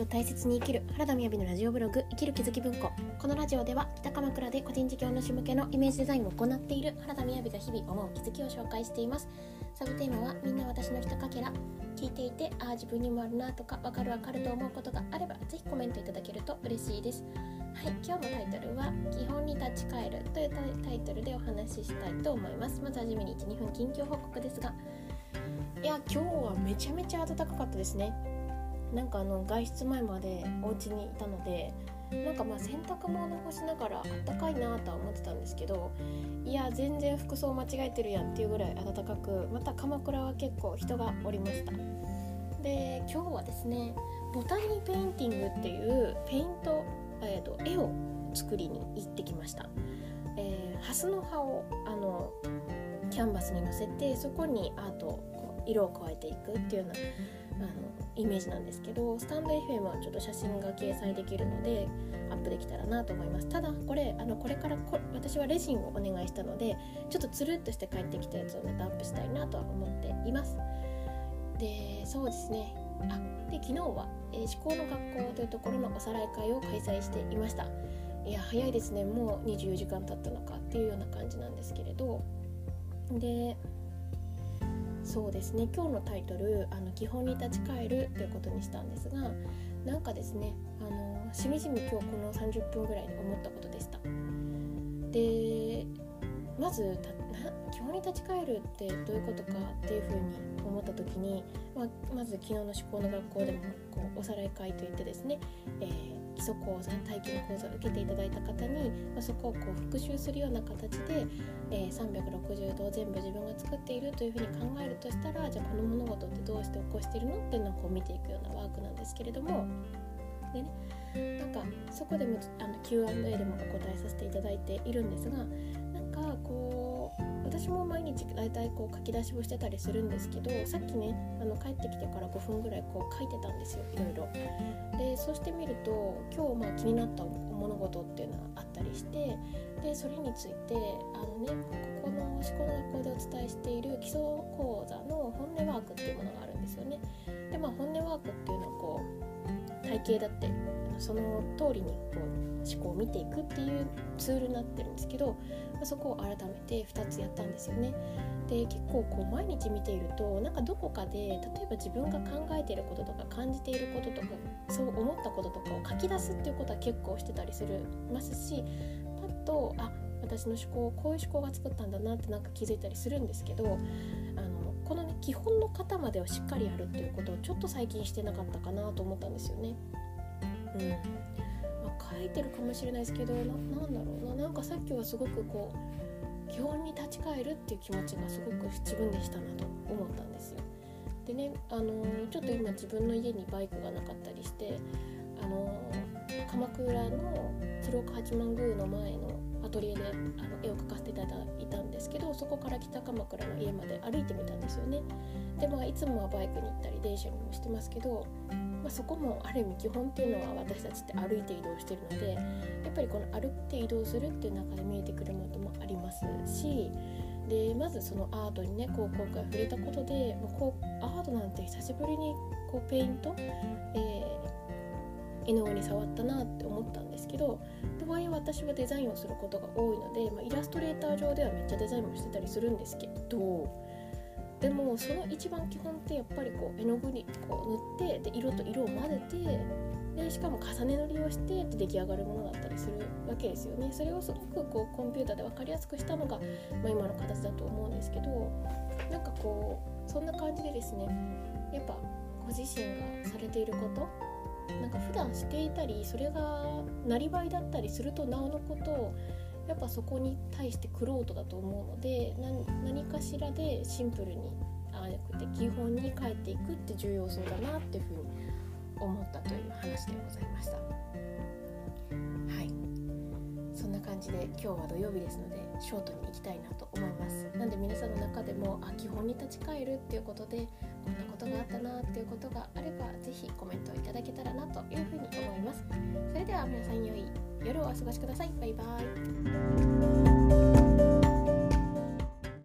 を大切に生きる。原田みやびのラジオブログ生きる気づき文庫。このラジオでは北鎌倉で個人事業主向けのイメージデザインを行っている原田みやびが日々思う気づきを紹介しています。サブテーマはみんな私のひとかけら。聞いていてああ自分にもあるなとかわかるわかると思うことがあればぜひコメントいただけると嬉しいです。はい今日のタイトルは基本に立ち返るというタイトルでお話ししたいと思います。まずはじめに12分近況報告ですが。いや今日はめちゃめちゃ暖かかったですね。なんかあの外出前までお家にいたのでなんかまあ洗濯物干しながらあったかいなとは思ってたんですけどいや全然服装間違えてるやんっていうぐらい暖かくまた鎌倉は結構人がおりました。で今日はですねボタニーペインティングっていうペイント、えーと、絵を作りに行ってきました、えー、ハスの葉をあのキャンバスに乗せてそこにアート色を加えていくっていうようなあのイメージなんですけどスタンド FM はちょっと写真が掲載できるのでアップできたらなと思います。ただこれあのこれからこ私はレジンをお願いしたのでちょっとつるっとして帰ってきたやつをまたアップしたいなとは思っています。でそうですね。あで昨日は、えー、思考の学校というところのおさらい会を開催していました。いや早いですね。もう24時間経ったのかっていうような感じなんですけれど。でそうですね。今日のタイトル「あの基本に立ち返る」ということにしたんですがなんかですねあのしみじみ今日この30分ぐらいに思ったことでした。でまず基本に立ち返るってどういうことかっていうふうに思った時に、まあ、まず昨日の思考の学校でもこうおさらい会といってですね、えー基礎講座体験講座を受けていただいた方に、まあ、そこをこう復習するような形で、えー、360度全部自分が作っているというふうに考えるとしたらじゃあこの物事ってどうして起こしているのっていうのをこう見ていくようなワークなんですけれども。でねなんかそこでも Q&A でもお答えさせていただいているんですが大体こう書き出しをしてたりするんですけどさっきねあの帰ってきてから5分ぐらいこう書いてたんですよいろいろ。でそうしてみると今日まあ気になった物事っていうのはあったりしてでそれについてあのねここの思考の学校でお伝えしている基礎講座の本音ワークっていうものがあるんですよね。でまあ本音ワークっていうのはこう体系だってその通りにこう思考を見ていくっていうツールになってるんですけどそこを改めて2つやったんですよね。で結構こう毎日見ているとなんかどこかで例えば自分が考えていることとか感じていることとかそう思ったこととかを書き出すっていうことは結構してたりするますしパッとあ私の思考こういう思考が作ったんだなってなんか気づいたりするんですけどあの基本の型までをしっかりやるっていうことをちょっと最近してなかったかなと思ったんですよね。うんまあ、書いてるかもしれないですけどななんだろうななんかさっきはすごくこう基本に立ち返るっていう気持ちがすごく自分でしたなと思ったんですよ。でね、あのー、ちょっと今自分の家にバイクがなかったりして、あのー、鎌倉の鶴岡八幡宮の前のアトリエであの絵を描かせていただいたんですけどそこから北鎌倉の家まで歩いてみたんですよね。でまあいつもはバイクに行ったり電車にもしてますけどまあ、そこもある意味基本っていうのは私たちって歩いて移動してるのでやっぱりこの歩いて移動するっていう中で見えてくるものもありますしでまずそのアートにねこう今回触れたことで、まあ、こうアートなんて久しぶりにこうペイント、えー、絵の具に触ったなって思ったんですけどとはいえ私はデザインをすることが多いので、まあ、イラストレーター上ではめっちゃデザインもしてたりするんですけどでもその一番基本ってやっぱりこう絵の具にこう塗ってで色と色を混ぜてでしかも重ね塗りをしてって出来上がるものだったりするわけですよね。それをすごくこうコンピューターで分かりやすくしたのが、まあ、今の形だと思うんですけどなんかこうそんな感じでですねやっぱご自身がされていることなんか普段していたりそれがなりわいだったりするとなおのことをやっぱそこに対してクロートだと思うので何かしらでシンプルにああやくて基本に帰っていくって重要そうだなっていうふうに思ったという話でございました。はい。そんな感じで今日は土曜日ですのでショートに行きたいなと思います。なんで皆さんの中でもあ基本に立ち返るっていうことでこんなことがあったなっていうことがあれば是非コメントをいただけというふうに思います。それでは皆さん良い夜をお過ごしください。バイバイ。